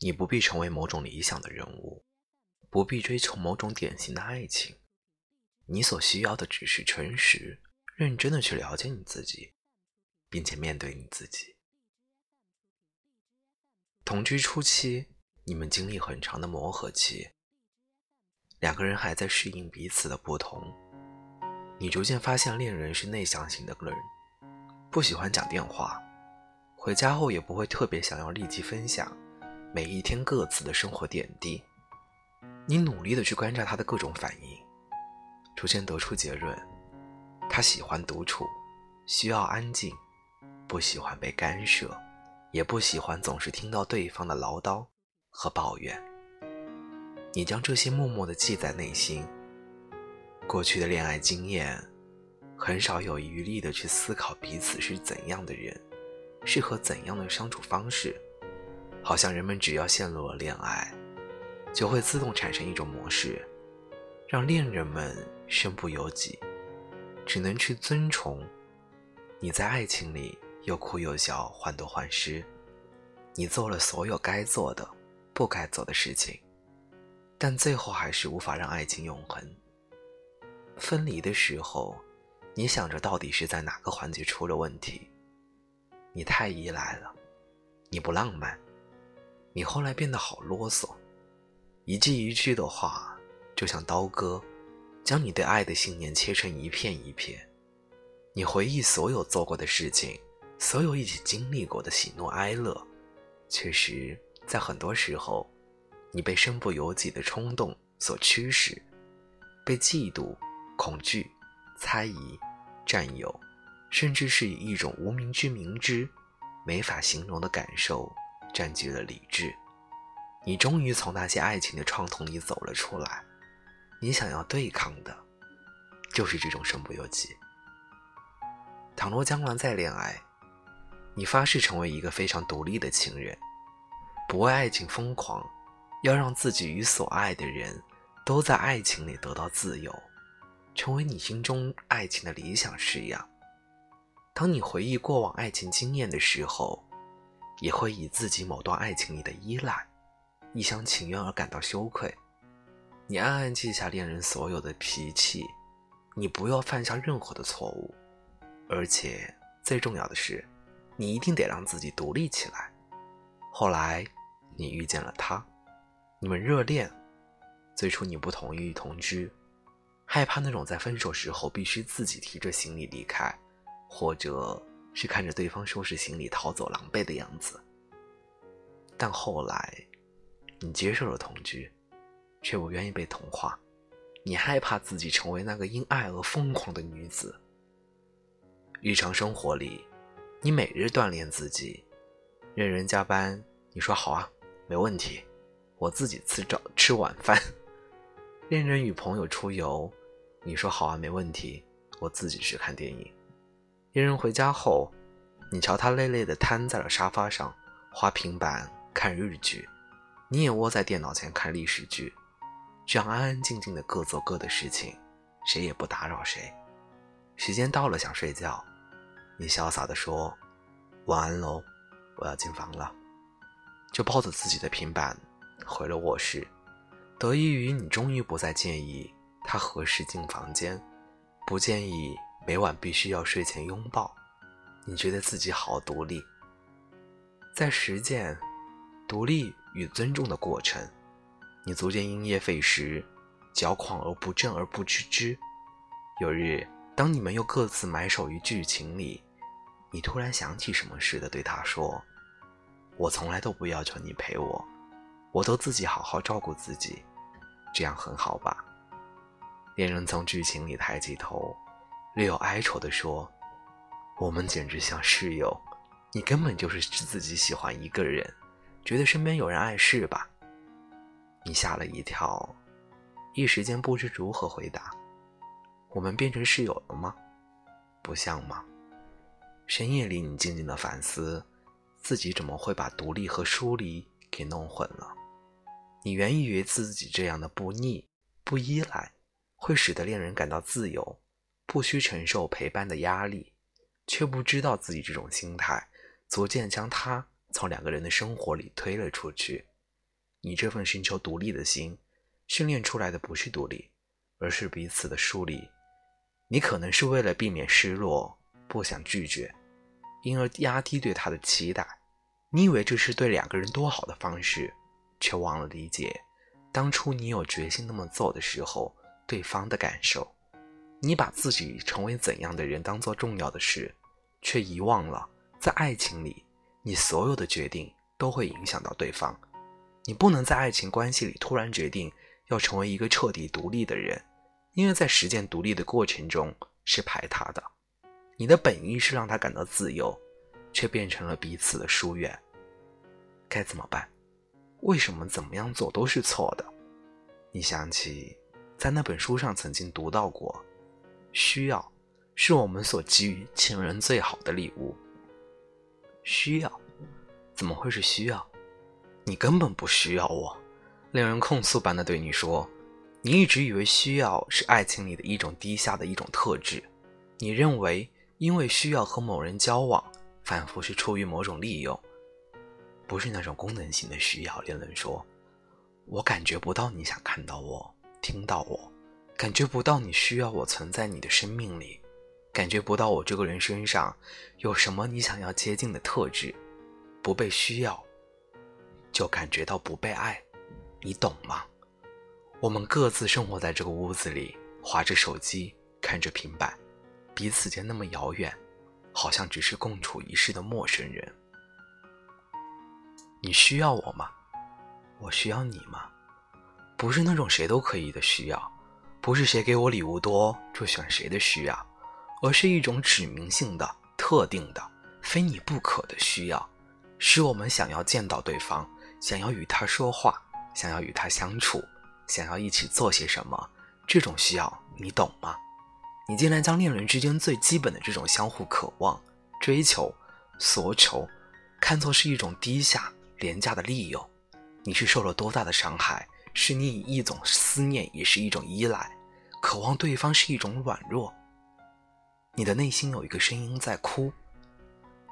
你不必成为某种理想的人物，不必追求某种典型的爱情。你所需要的只是诚实、认真的去了解你自己，并且面对你自己。同居初期，你们经历很长的磨合期，两个人还在适应彼此的不同。你逐渐发现，恋人是内向型的人，不喜欢讲电话，回家后也不会特别想要立即分享每一天各自的生活点滴。你努力的去观察他的各种反应。逐渐得出结论，他喜欢独处，需要安静，不喜欢被干涉，也不喜欢总是听到对方的唠叨和抱怨。你将这些默默的记在内心。过去的恋爱经验，很少有余力的去思考彼此是怎样的人，适合怎样的相处方式。好像人们只要陷入了恋爱，就会自动产生一种模式。让恋人们身不由己，只能去尊崇。你在爱情里又哭又笑，患得患失。你做了所有该做的、不该做的事情，但最后还是无法让爱情永恒。分离的时候，你想着到底是在哪个环节出了问题？你太依赖了，你不浪漫，你后来变得好啰嗦，一句一句的话。就像刀割，将你对爱的信念切成一片一片。你回忆所有做过的事情，所有一起经历过的喜怒哀乐，确实，在很多时候，你被身不由己的冲动所驱使，被嫉妒、恐惧、猜疑、占有，甚至是以一种无名之明知、没法形容的感受占据了理智。你终于从那些爱情的创痛里走了出来。你想要对抗的，就是这种身不由己。倘若将来再恋爱，你发誓成为一个非常独立的情人，不为爱情疯狂，要让自己与所爱的人都在爱情里得到自由，成为你心中爱情的理想式样。当你回忆过往爱情经验的时候，也会以自己某段爱情里的依赖、一厢情愿而感到羞愧。你暗暗记下恋人所有的脾气，你不要犯下任何的错误，而且最重要的是，你一定得让自己独立起来。后来，你遇见了他，你们热恋。最初你不同意同居，害怕那种在分手时候必须自己提着行李离开，或者是看着对方收拾行李逃走狼狈的样子。但后来，你接受了同居。却不愿意被同化，你害怕自己成为那个因爱而疯狂的女子。日常生活里，你每日锻炼自己，任人加班，你说好啊，没问题，我自己吃早吃晚饭；任人与朋友出游，你说好啊，没问题，我自己去看电影；一人回家后，你瞧他累累的瘫在了沙发上，花平板看日剧，你也窝在电脑前看历史剧。这样安安静静的各做各的事情，谁也不打扰谁。时间到了，想睡觉，你潇洒的说：“晚安喽，我要进房了。”就抱着自己的平板回了卧室。得益于你终于不再介意他何时进房间，不介意每晚必须要睡前拥抱，你觉得自己好独立。在实践独立与尊重的过程。你逐渐因噎废食，矫狂而不正而不知之。有日，当你们又各自埋首于剧情里，你突然想起什么似的对他说：“我从来都不要求你陪我，我都自己好好照顾自己，这样很好吧？”恋人从剧情里抬起头，略有哀愁地说：“我们简直像室友，你根本就是自己喜欢一个人，觉得身边有人碍事吧？”你吓了一跳，一时间不知如何回答。我们变成室友了吗？不像吗？深夜里，你静静的反思，自己怎么会把独立和疏离给弄混了？你原以为自己这样的不腻、不依赖，会使得恋人感到自由，不需承受陪伴的压力，却不知道自己这种心态，逐渐将他从两个人的生活里推了出去。你这份寻求独立的心，训练出来的不是独立，而是彼此的疏离。你可能是为了避免失落，不想拒绝，因而压低对他的期待。你以为这是对两个人多好的方式，却忘了理解，当初你有决心那么做的时候，对方的感受。你把自己成为怎样的人当做重要的事，却遗忘了，在爱情里，你所有的决定都会影响到对方。你不能在爱情关系里突然决定要成为一个彻底独立的人，因为在实践独立的过程中是排他的。你的本意是让他感到自由，却变成了彼此的疏远。该怎么办？为什么怎么样做都是错的？你想起在那本书上曾经读到过。需要，是我们所给予情人最好的礼物。需要，怎么会是需要？你根本不需要我。令人控诉般的对你说，你一直以为需要是爱情里的一种低下的一种特质。你认为，因为需要和某人交往，仿佛是出于某种利用，不是那种功能性的需要。恋人说，我感觉不到你想看到我，听到我。感觉不到你需要我存在你的生命里，感觉不到我这个人身上有什么你想要接近的特质，不被需要，就感觉到不被爱，你懂吗？我们各自生活在这个屋子里，划着手机，看着平板，彼此间那么遥远，好像只是共处一室的陌生人。你需要我吗？我需要你吗？不是那种谁都可以的需要。不是谁给我礼物多就选谁的需要，而是一种指明性的、特定的、非你不可的需要，是我们想要见到对方，想要与他说话，想要与他相处，想要一起做些什么。这种需要，你懂吗？你竟然将恋人之间最基本的这种相互渴望、追求、索求，看作是一种低下、廉价的利用。你是受了多大的伤害？是你以一种思念，也是一种依赖，渴望对方是一种软弱。你的内心有一个声音在哭，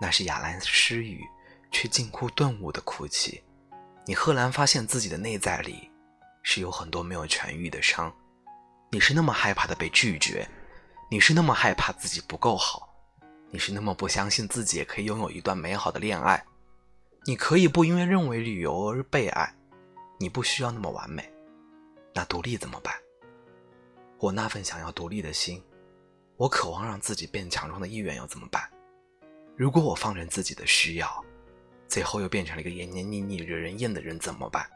那是雅兰失语却近乎顿悟的哭泣。你赫然发现自己的内在里是有很多没有痊愈的伤。你是那么害怕的被拒绝，你是那么害怕自己不够好，你是那么不相信自己也可以拥有一段美好的恋爱。你可以不因为认为旅游而被爱。你不需要那么完美，那独立怎么办？我那份想要独立的心，我渴望让自己变强壮的意愿又怎么办？如果我放任自己的需要，最后又变成了一个黏黏腻腻、惹人厌的人怎么办？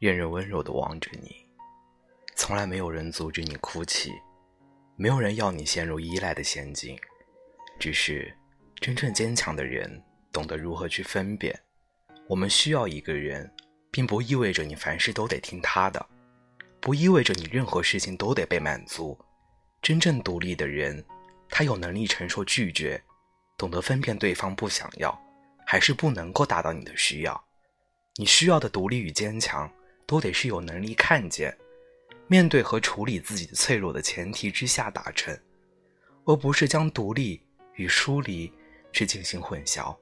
愿人温柔的望着你，从来没有人阻止你哭泣，没有人要你陷入依赖的陷阱，只是真正坚强的人。懂得如何去分辨，我们需要一个人，并不意味着你凡事都得听他的，不意味着你任何事情都得被满足。真正独立的人，他有能力承受拒绝，懂得分辨对方不想要，还是不能够达到你的需要。你需要的独立与坚强，都得是有能力看见、面对和处理自己的脆弱的前提之下达成，而不是将独立与疏离去进行混淆。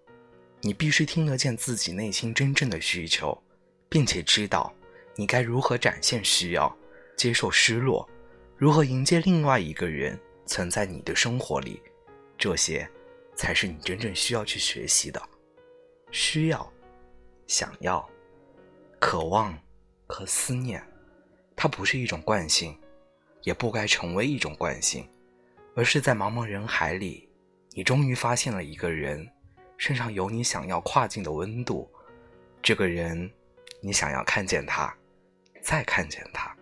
你必须听得见自己内心真正的需求，并且知道你该如何展现需要，接受失落，如何迎接另外一个人存在你的生活里，这些才是你真正需要去学习的。需要、想要、渴望和思念，它不是一种惯性，也不该成为一种惯性，而是在茫茫人海里，你终于发现了一个人。身上有你想要跨境的温度，这个人，你想要看见他，再看见他，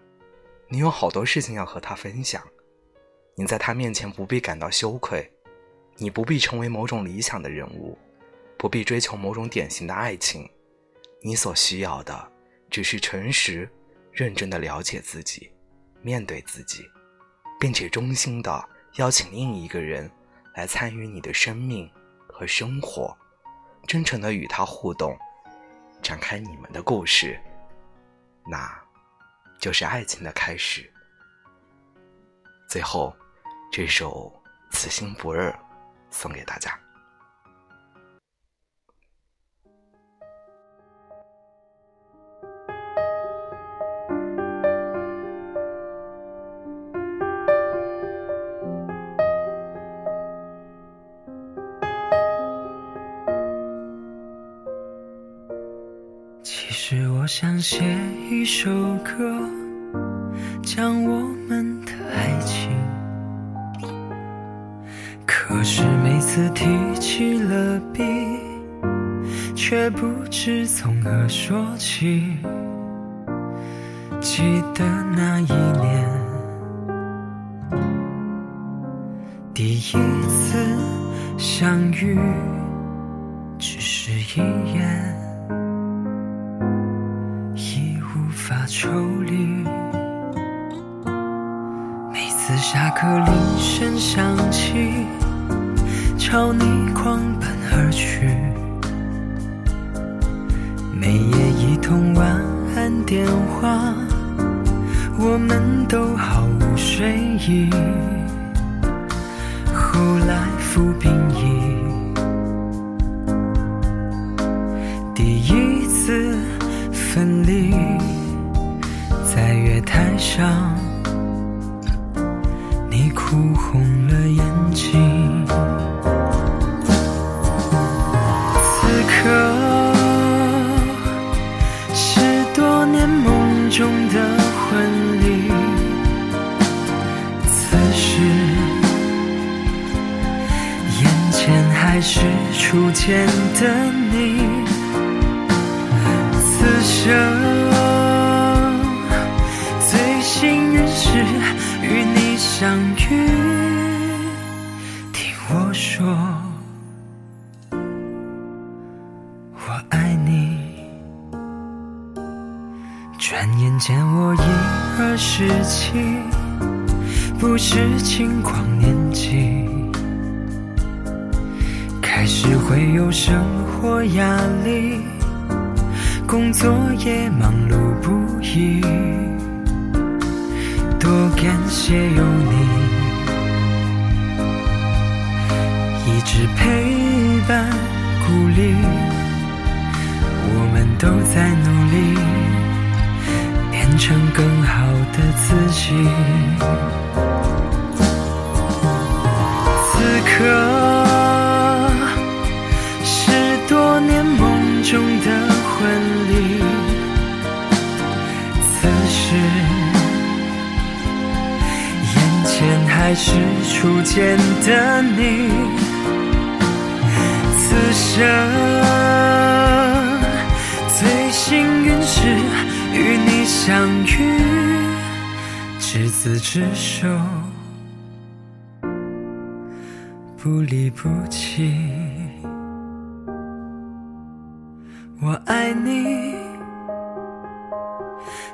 你有好多事情要和他分享，你在他面前不必感到羞愧，你不必成为某种理想的人物，不必追求某种典型的爱情，你所需要的只是诚实、认真的了解自己，面对自己，并且衷心的邀请另一个人来参与你的生命。和生活，真诚的与他互动，展开你们的故事，那，就是爱情的开始。最后，这首《此心不二》送给大家。想写一首歌，讲我们的爱情。可是每次提起了笔，却不知从何说起。记得那一年，第一次相遇，只是一眼，抽离。每次下课铃声响起，朝你狂奔而去，每夜一通晚安电话。我们都毫无睡意，后来服兵役，第一次分离，在月台上，你哭红了眼相遇。听我说，我爱你。转眼间我已二十七，不是轻狂年纪，开始会有生活压力，工作也忙碌不已，谢有你，一直陪伴鼓励，我们都在努力。变成更好的自己。此刻是多年梦中的婚礼，还是初见的你，此生最幸运是。与你相遇，执子之手，不离不弃。我爱你，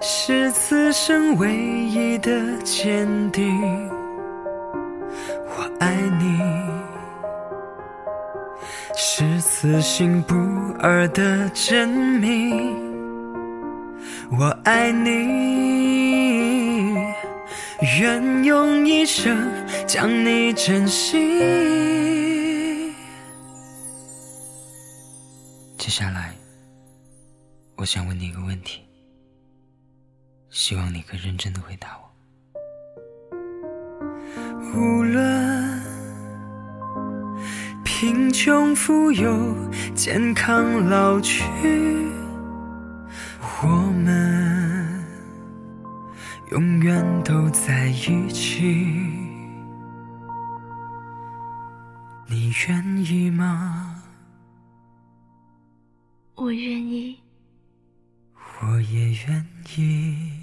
是此生唯一的坚定。爱你，是此心不二的证明。我爱你，愿用一生将你珍惜。接下来，我想问你一个问题，希望你可以认真的回答我。无论贫穷富有，健康老去。我们永远都在一起，你愿意吗？我愿意，我也愿意。